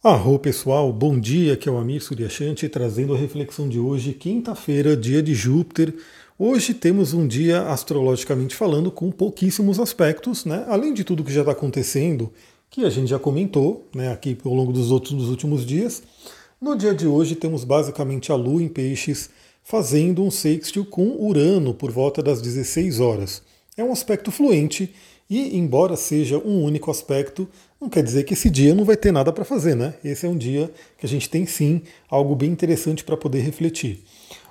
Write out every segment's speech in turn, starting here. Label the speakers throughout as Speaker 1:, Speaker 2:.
Speaker 1: Arro pessoal, bom dia, aqui é o Amir Suryashanti trazendo a reflexão de hoje, quinta-feira, dia de Júpiter. Hoje temos um dia, astrologicamente falando, com pouquíssimos aspectos, né? além de tudo que já está acontecendo, que a gente já comentou né, aqui ao longo dos, outros, dos últimos dias. No dia de hoje temos basicamente a Lua em Peixes fazendo um sextil com Urano por volta das 16 horas. É um aspecto fluente e, embora seja um único aspecto, não quer dizer que esse dia não vai ter nada para fazer, né? Esse é um dia que a gente tem sim algo bem interessante para poder refletir.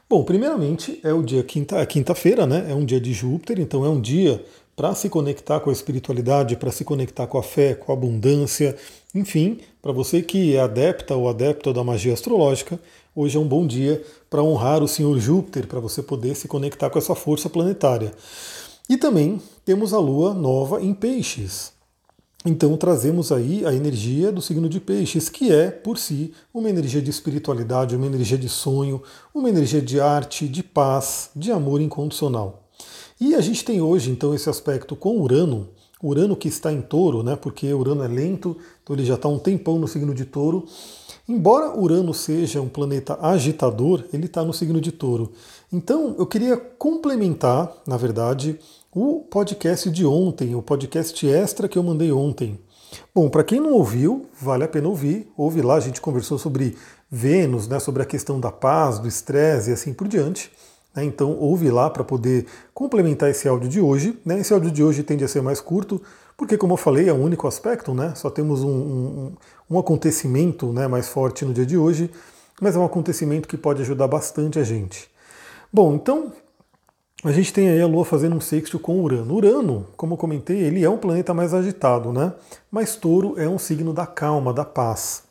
Speaker 1: Bom, primeiramente é o dia quinta, quinta-feira, né? É um dia de Júpiter, então é um dia para se conectar com a espiritualidade, para se conectar com a fé, com a abundância, enfim, para você que é adepta ou adepto da magia astrológica, hoje é um bom dia para honrar o Senhor Júpiter, para você poder se conectar com essa força planetária. E também temos a lua nova em Peixes. Então trazemos aí a energia do signo de Peixes, que é, por si, uma energia de espiritualidade, uma energia de sonho, uma energia de arte, de paz, de amor incondicional. E a gente tem hoje, então, esse aspecto com Urano, Urano que está em touro, né? Porque Urano é lento, então ele já está um tempão no signo de touro. Embora Urano seja um planeta agitador, ele está no signo de touro. Então eu queria complementar, na verdade, o podcast de ontem, o podcast extra que eu mandei ontem. Bom, para quem não ouviu, vale a pena ouvir. Ouve lá, a gente conversou sobre Vênus, né, sobre a questão da paz, do estresse e assim por diante. Né, então ouve lá para poder complementar esse áudio de hoje. Né, esse áudio de hoje tende a ser mais curto, porque como eu falei, é o único aspecto, né, só temos um, um, um acontecimento né, mais forte no dia de hoje, mas é um acontecimento que pode ajudar bastante a gente. Bom, então a gente tem aí a Lua fazendo um sexto com Urano. Urano, como eu comentei, ele é um planeta mais agitado, né? Mas Touro é um signo da calma, da paz.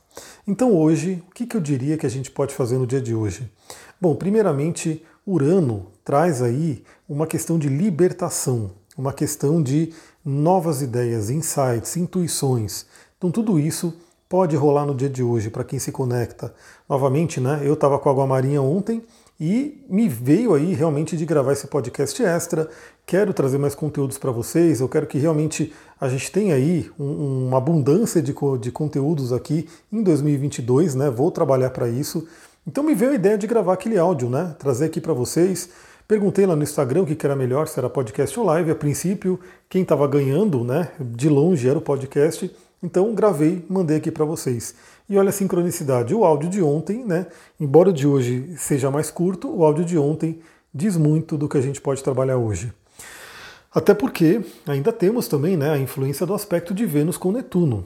Speaker 1: Então hoje, o que, eu diria que a gente pode fazer no dia de hoje? Bom, primeiramente, Urano traz aí uma questão de libertação, uma questão de novas ideias, insights, intuições. Então tudo isso pode rolar no dia de hoje para quem se conecta. Novamente, né? Eu estava com a Água Marinha ontem e me veio aí realmente de gravar esse podcast extra. Quero trazer mais conteúdos para vocês. Eu quero que realmente a gente tenha aí um, uma abundância de, de conteúdos aqui em 2022, né? Vou trabalhar para isso. Então me veio a ideia de gravar aquele áudio, né? Trazer aqui para vocês. Perguntei lá no Instagram o que era melhor, se era podcast ou live. A princípio, quem estava ganhando, né, de longe era o podcast. Então gravei, mandei aqui para vocês. E olha a sincronicidade, o áudio de ontem, né, embora o de hoje seja mais curto, o áudio de ontem diz muito do que a gente pode trabalhar hoje. Até porque ainda temos também né, a influência do aspecto de Vênus com Netuno.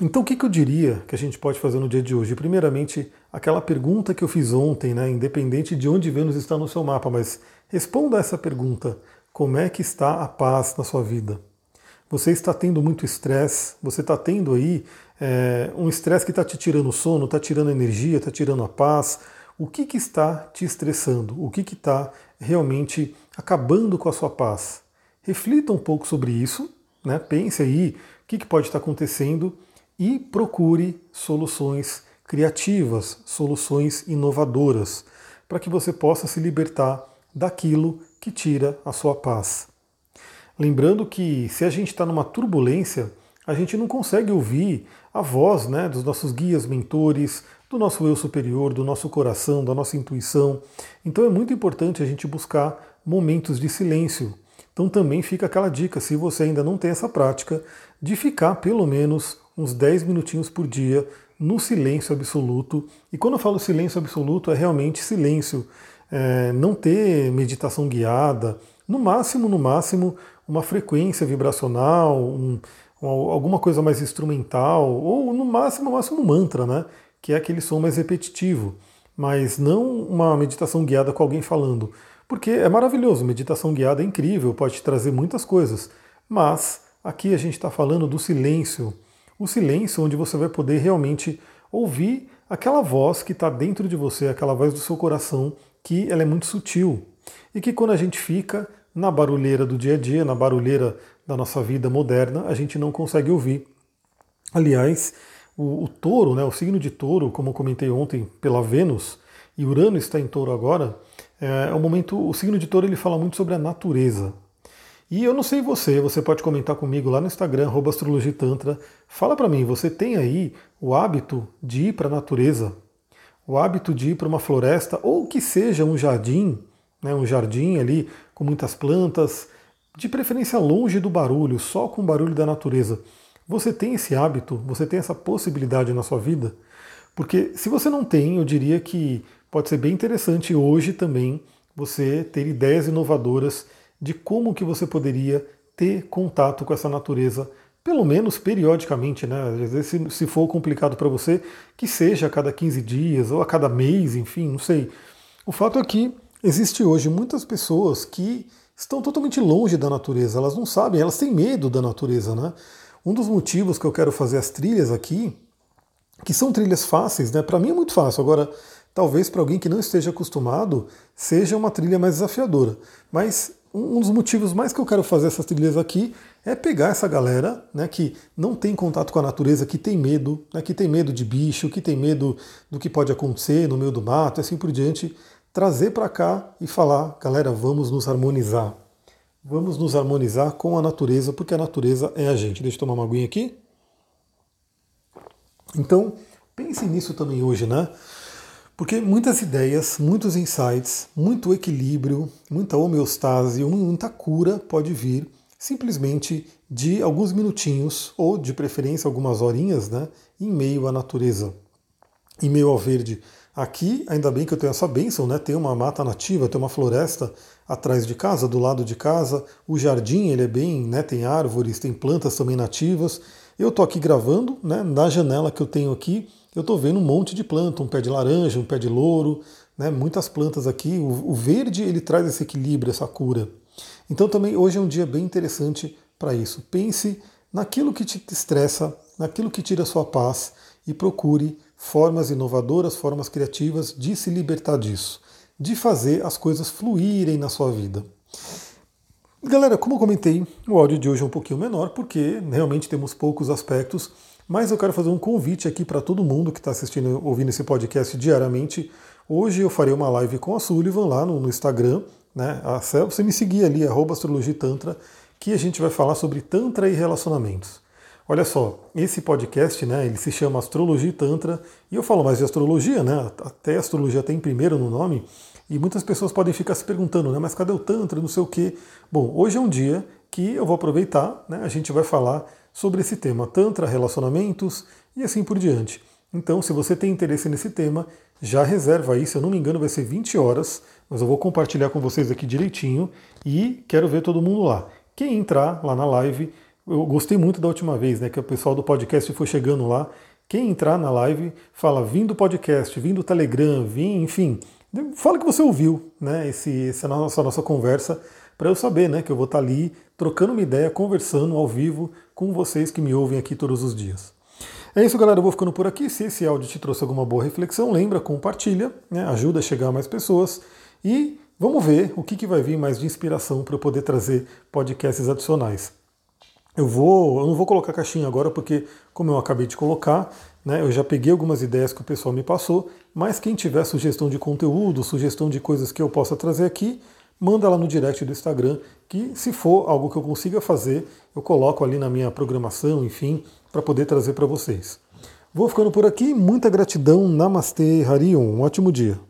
Speaker 1: Então o que, que eu diria que a gente pode fazer no dia de hoje? Primeiramente, aquela pergunta que eu fiz ontem, né, independente de onde Vênus está no seu mapa, mas responda essa pergunta: como é que está a paz na sua vida? Você está tendo muito estresse, você está tendo aí é, um estresse que está te tirando o sono, está tirando energia, está tirando a paz. O que, que está te estressando? O que está realmente acabando com a sua paz? Reflita um pouco sobre isso, né? pense aí o que, que pode estar acontecendo e procure soluções criativas, soluções inovadoras, para que você possa se libertar daquilo que tira a sua paz. Lembrando que se a gente está numa turbulência, a gente não consegue ouvir a voz né, dos nossos guias, mentores, do nosso eu superior, do nosso coração, da nossa intuição. Então é muito importante a gente buscar momentos de silêncio. Então também fica aquela dica, se você ainda não tem essa prática, de ficar pelo menos uns 10 minutinhos por dia no silêncio absoluto. E quando eu falo silêncio absoluto, é realmente silêncio. É, não ter meditação guiada, no máximo, no máximo, uma frequência vibracional, um, alguma coisa mais instrumental, ou no máximo, no máximo um mantra, né? Que é aquele som mais repetitivo, mas não uma meditação guiada com alguém falando. Porque é maravilhoso, meditação guiada é incrível, pode trazer muitas coisas, mas aqui a gente está falando do silêncio, o silêncio onde você vai poder realmente ouvir aquela voz que está dentro de você, aquela voz do seu coração, que ela é muito sutil e que quando a gente fica na barulheira do dia a dia, na barulheira da nossa vida moderna, a gente não consegue ouvir. Aliás, o, o touro, né, o signo de touro, como comentei ontem pela Vênus, e Urano está em touro agora, é, é um momento, o signo de touro ele fala muito sobre a natureza. E eu não sei você, você pode comentar comigo lá no Instagram, astrologitantra. Fala para mim, você tem aí o hábito de ir para a natureza, o hábito de ir para uma floresta, ou que seja um jardim, né, um jardim ali com muitas plantas, de preferência longe do barulho, só com o barulho da natureza. Você tem esse hábito, você tem essa possibilidade na sua vida? Porque se você não tem, eu diria que pode ser bem interessante hoje também você ter ideias inovadoras de como que você poderia ter contato com essa natureza, pelo menos periodicamente, né? Às vezes, se, se for complicado para você, que seja a cada 15 dias ou a cada mês, enfim, não sei. O fato é que existe hoje muitas pessoas que estão totalmente longe da natureza, elas não sabem, elas têm medo da natureza, né? Um dos motivos que eu quero fazer as trilhas aqui, que são trilhas fáceis, né? Para mim é muito fácil. Agora, talvez para alguém que não esteja acostumado, seja uma trilha mais desafiadora. Mas um dos motivos mais que eu quero fazer essas trilhas aqui é pegar essa galera né, que não tem contato com a natureza, que tem medo, né, que tem medo de bicho, que tem medo do que pode acontecer no meio do mato, assim por diante, trazer para cá e falar, galera, vamos nos harmonizar. Vamos nos harmonizar com a natureza, porque a natureza é a gente. Deixa eu tomar uma aguinha aqui. Então, pense nisso também hoje, né? Porque muitas ideias, muitos insights, muito equilíbrio, muita homeostase, muita cura pode vir simplesmente de alguns minutinhos, ou de preferência algumas horinhas, né, em meio à natureza, em meio ao verde. Aqui, ainda bem que eu tenho essa bênção, né? Tem uma mata nativa, tem uma floresta atrás de casa, do lado de casa. O jardim, ele é bem, né? Tem árvores, tem plantas também nativas. Eu tô aqui gravando, né? Na janela que eu tenho aqui, eu estou vendo um monte de planta, um pé de laranja, um pé de louro, né, muitas plantas aqui. O, o, verde ele traz esse equilíbrio, essa cura. Então também hoje é um dia bem interessante para isso. Pense naquilo que te estressa, naquilo que tira a sua paz e procure formas inovadoras, formas criativas de se libertar disso, de fazer as coisas fluírem na sua vida. Galera, como eu comentei, o áudio de hoje é um pouquinho menor porque realmente temos poucos aspectos mas eu quero fazer um convite aqui para todo mundo que está assistindo, ouvindo esse podcast diariamente. Hoje eu farei uma live com a Sullivan lá no, no Instagram, né? Você me seguir ali, astrologitantra, que a gente vai falar sobre Tantra e relacionamentos. Olha só, esse podcast, né, ele se chama Astrologia e Tantra, e eu falo mais de astrologia, né, até astrologia tem primeiro no nome, e muitas pessoas podem ficar se perguntando, né, mas cadê o Tantra, não sei o quê. Bom, hoje é um dia que eu vou aproveitar, né, a gente vai falar sobre esse tema, Tantra, relacionamentos e assim por diante. Então, se você tem interesse nesse tema, já reserva aí, se eu não me engano, vai ser 20 horas, mas eu vou compartilhar com vocês aqui direitinho e quero ver todo mundo lá. Quem entrar lá na live, eu gostei muito da última vez, né? Que o pessoal do podcast foi chegando lá. Quem entrar na live, fala, vim do podcast, vim do Telegram, vim, enfim, fala que você ouviu, né? Esse, essa nossa, nossa conversa para eu saber né, que eu vou estar tá ali trocando uma ideia, conversando ao vivo com vocês que me ouvem aqui todos os dias. É isso, galera. Eu vou ficando por aqui. Se esse áudio te trouxe alguma boa reflexão, lembra, compartilha, né, ajuda a chegar a mais pessoas e vamos ver o que, que vai vir mais de inspiração para eu poder trazer podcasts adicionais. Eu vou, eu não vou colocar caixinha agora porque, como eu acabei de colocar, né, eu já peguei algumas ideias que o pessoal me passou, mas quem tiver sugestão de conteúdo, sugestão de coisas que eu possa trazer aqui, manda lá no direct do Instagram, que se for algo que eu consiga fazer, eu coloco ali na minha programação, enfim, para poder trazer para vocês. Vou ficando por aqui, muita gratidão, Namastê, Harion, um ótimo dia.